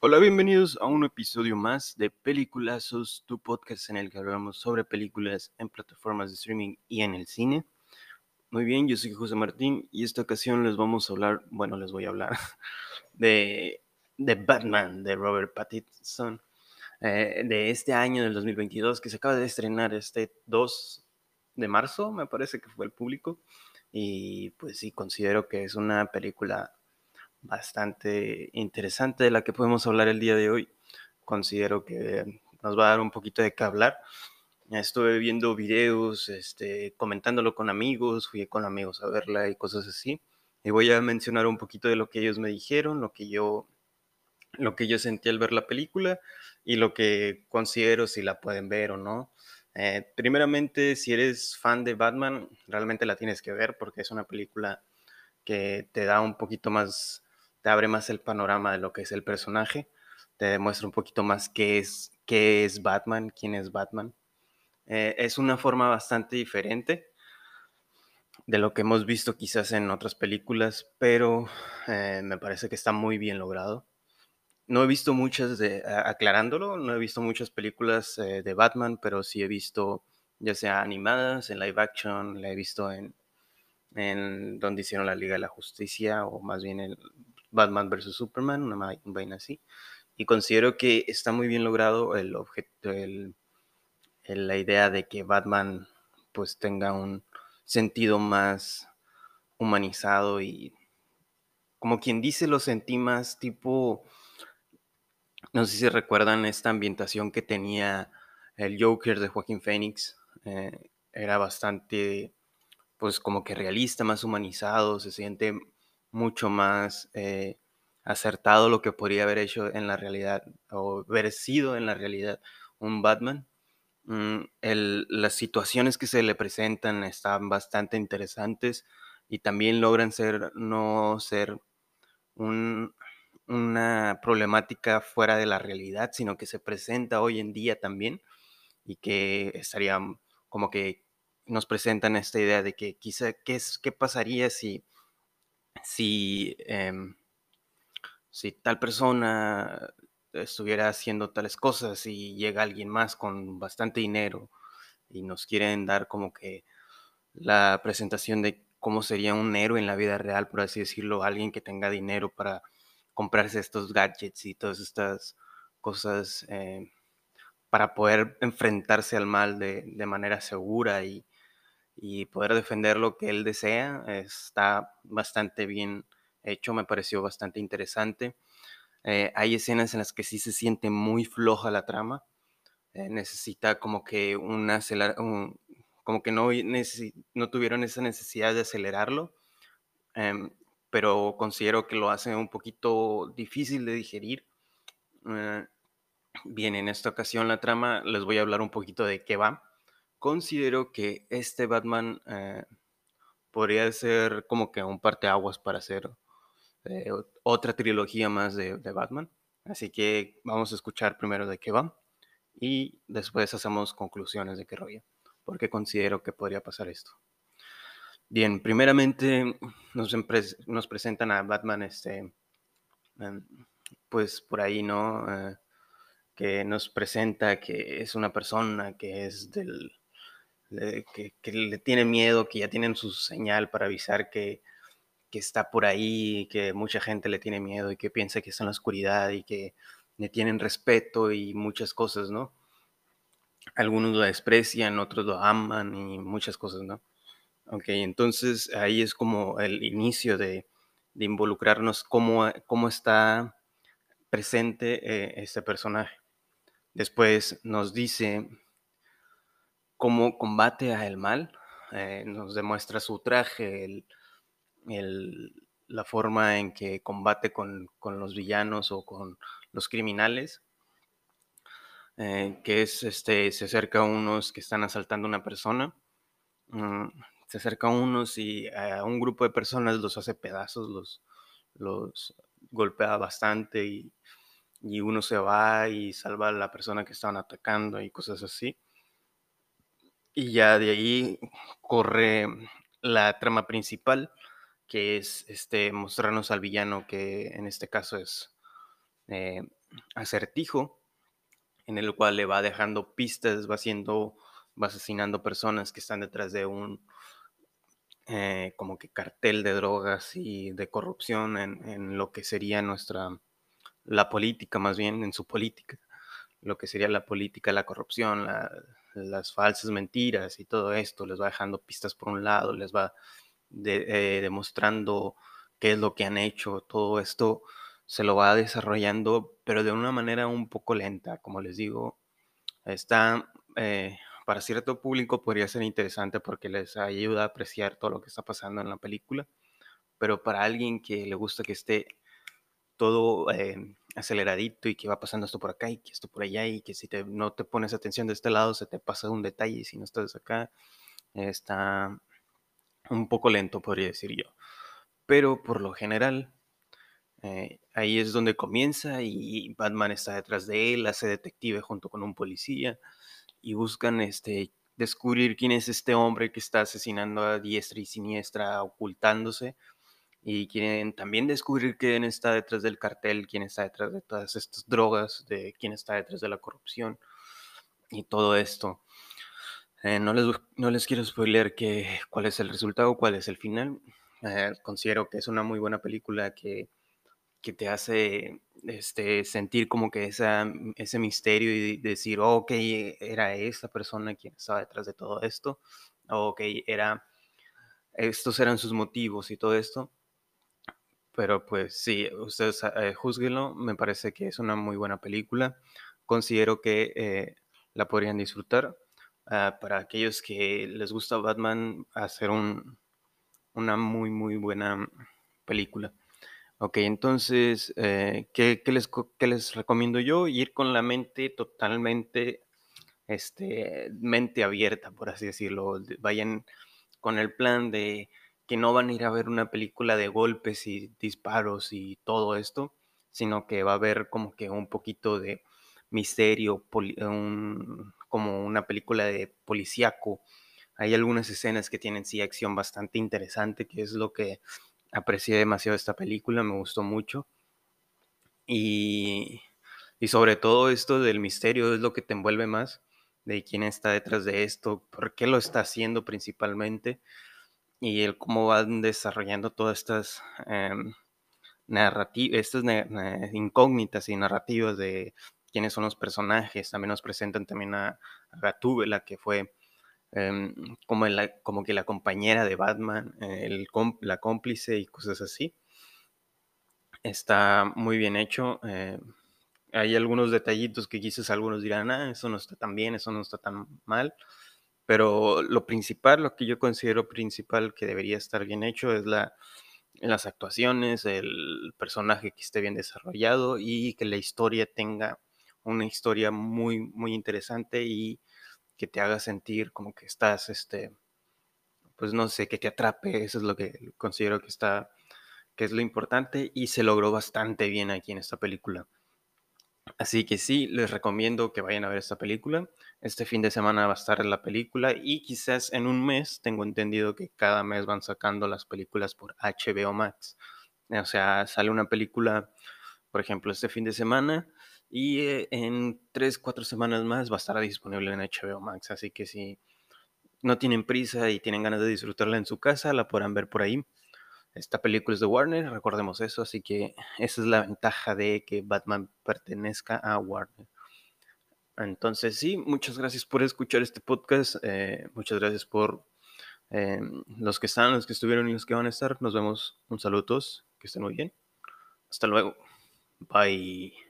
Hola, bienvenidos a un episodio más de Peliculazos, tu podcast en el que hablamos sobre películas en plataformas de streaming y en el cine. Muy bien, yo soy José Martín y esta ocasión les vamos a hablar, bueno, les voy a hablar de, de Batman de Robert Pattinson, eh, de este año del 2022 que se acaba de estrenar este 2 de marzo, me parece que fue el público. Y pues sí, considero que es una película bastante interesante de la que podemos hablar el día de hoy. Considero que nos va a dar un poquito de qué hablar. Estuve viendo videos, este, comentándolo con amigos, fui con amigos a verla y cosas así. Y voy a mencionar un poquito de lo que ellos me dijeron, lo que yo, lo que yo sentí al ver la película y lo que considero si la pueden ver o no. Eh, primeramente, si eres fan de Batman, realmente la tienes que ver porque es una película que te da un poquito más te abre más el panorama de lo que es el personaje, te demuestra un poquito más qué es, qué es Batman, quién es Batman. Eh, es una forma bastante diferente de lo que hemos visto quizás en otras películas, pero eh, me parece que está muy bien logrado. No he visto muchas de, aclarándolo, no he visto muchas películas eh, de Batman, pero sí he visto ya sea animadas, en live action, la he visto en, en donde hicieron la Liga de la Justicia, o más bien el Batman vs. Superman, una vaina así. Y considero que está muy bien logrado el objeto, el, la idea de que Batman pues tenga un sentido más humanizado y como quien dice lo sentí más tipo, no sé si recuerdan esta ambientación que tenía el Joker de Joaquín Phoenix, eh, era bastante pues como que realista, más humanizado, se siente mucho más eh, acertado lo que podría haber hecho en la realidad o haber sido en la realidad un Batman. Mm, las situaciones que se le presentan están bastante interesantes y también logran ser, no ser una problemática fuera de la realidad, sino que se presenta hoy en día también y que estaría como que nos presentan esta idea de que quizá qué, es, qué pasaría si si, em, si tal persona estuviera haciendo tales cosas y llega alguien más con bastante dinero y nos quieren dar como que la presentación de cómo sería un héroe en la vida real, por así decirlo, alguien que tenga dinero para comprarse estos gadgets y todas estas cosas eh, para poder enfrentarse al mal de, de manera segura y, y poder defender lo que él desea. Está bastante bien hecho, me pareció bastante interesante. Eh, hay escenas en las que sí se siente muy floja la trama. Eh, necesita como que una como que no, tuvieron esa necesidad de acelerarlo, em, pero considero que lo hace un poquito difícil de digerir. Eh, bien, en esta ocasión la trama les voy a hablar un poquito de qué va considero que este Batman eh, podría ser como que un parteaguas para hacer eh, otra trilogía más de, Batman. Así que vamos a escuchar primero de qué va y después hacemos conclusiones de qué rollo, porque considero que podría pasar esto. Bien, primeramente nos, presentan a Batman, este, em, pues por ahí, ¿no? Eh, que nos presenta que es una persona que es del, que, le tiene miedo, que ya tienen su señal para avisar que, está por ahí, que mucha gente le tiene miedo y que piensa que está en la oscuridad y que le tienen respeto y muchas cosas, ¿no? Algunos lo desprecian, otros lo aman y muchas cosas, ¿no? Ok, entonces ahí es como el inicio de, involucrarnos cómo, cómo está presente eh, este personaje. Después nos dice cómo combate a el mal. Eh, nos demuestra su traje, la forma en que combate con, los villanos o con los criminales. Eh, que es este, se acerca a unos que están asaltando a una persona. Mm, se acerca a unos y a un grupo de personas los hace pedazos, los, los golpea bastante y, y uno se va y salva a la persona que estaban atacando y cosas así. Y ya de ahí corre la trama principal, que es este, mostrarnos al villano, que en este caso es eh, acertijo en el cual le va dejando pistas, va haciendo, va asesinando personas que están detrás de un eh, como que cartel de drogas y de corrupción en, en, lo que sería nuestra, la política más bien, en su política, lo que sería la política, la corrupción, la, las falsas mentiras y todo esto, les va dejando pistas por un lado, les va eh, demostrando qué es lo que han hecho, todo esto se lo va desarrollando, pero de una manera un poco lenta, como les digo, está, eh, para cierto público podría ser interesante porque les ayuda a apreciar todo lo que está pasando en la película, pero para alguien que le gusta que esté todo eh, aceleradito y que va pasando esto por acá y que esto por allá y que si te, no te pones atención de este lado se te pasa un detalle y si no estás acá está un poco lento podría decir yo. Pero por lo general eh, ahí es donde comienza y Batman está detrás de él hace detective junto con un policía y buscan este descubrir quién es este hombre que está asesinando a diestra y siniestra ocultándose y quieren también descubrir quién está detrás del cartel, quién está detrás de todas estas drogas, de quién está detrás de la corrupción y todo esto. Eh, no, les, no les quiero spoiler que, cuál es el resultado, cuál es el final. Eh, considero que es una muy buena película que, que te hace este, sentir como que esa, ese misterio y decir, oh, ok, era esa persona quien estaba detrás de todo esto, oh, ok, era, estos eran sus motivos y todo esto. Pero pues sí, ustedes eh, juzguenlo, me parece que es una muy buena película. Considero que eh, la podrían disfrutar. Ah, para aquellos que les gusta Batman, hacer un, una muy, muy buena película. Ok, entonces, eh, ¿qué, les, ¿qué, les, recomiendo yo? Ir con la mente totalmente, este, mente abierta, por así decirlo. Vayan con el plan de que no van a ir a ver una película de golpes y disparos y todo esto, sino que va a haber como que un poquito de misterio, como una película de policíaco. Hay algunas escenas que tienen sí acción bastante interesante, que es lo que aprecié demasiado esta película, me gustó mucho. Y, y sobre todo esto del misterio es lo que te envuelve más, de quién está detrás de esto, por qué lo está haciendo principalmente y el cómo van desarrollando todas estas em, narrativas, estas incógnitas y narrativas de quiénes son los personajes. También nos presentan también a, Gatúbela, que fue em, como, como que la compañera de Batman, el, la cómplice y cosas así. Está muy bien hecho. Eh, hay algunos detallitos que quizás algunos dirán, ah, eso no está tan bien, eso no está tan mal. Pero lo principal, lo que yo considero principal que debería estar bien hecho es la, las actuaciones, el personaje que esté bien desarrollado y que la historia tenga una historia muy, muy interesante y que te haga sentir como que estás, este, pues no sé, que te atrape, eso es lo que considero que está, que es lo importante y se logró bastante bien aquí en esta película. Así que sí, les recomiendo que vayan a ver esta película. Este fin de semana va a estar la película y quizás en un mes, tengo entendido que cada mes van sacando las películas por HBO Max. O sea, sale una película, por ejemplo, este fin de semana y eh, en tres, cuatro semanas más va a estar disponible en HBO Max. Así que si no tienen prisa y tienen ganas de disfrutarla en su casa, la podrán ver por ahí. Esta película es de Warner, recordemos eso, así que esa es la ventaja de que Batman pertenezca a Warner. Entonces, sí, muchas gracias por escuchar este podcast. Eh, muchas gracias por eh, los que están, los que estuvieron y los que van a estar. Nos vemos. Un saludo a todos. Que estén muy bien. Hasta luego. Bye.